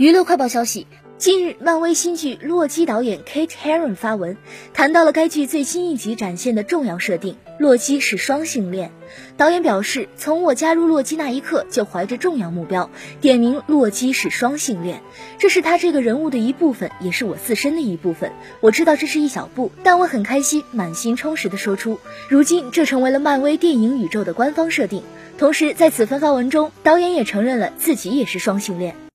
娱乐快报消息近日漫威新剧洛基导演 kate heron 发文谈到了该剧最新一集展现的重要设定洛基是双性恋。导演表示从我加入洛基那一刻就怀着重要目标点名洛基是双性恋。这是他这个人物的一部分也是我自身的一部分。我知道这是一小步但我很开心满心充实的说出如今这成为了漫威电影宇宙的官方设定。同时在此番发文中导演也承认了自己也是双性恋。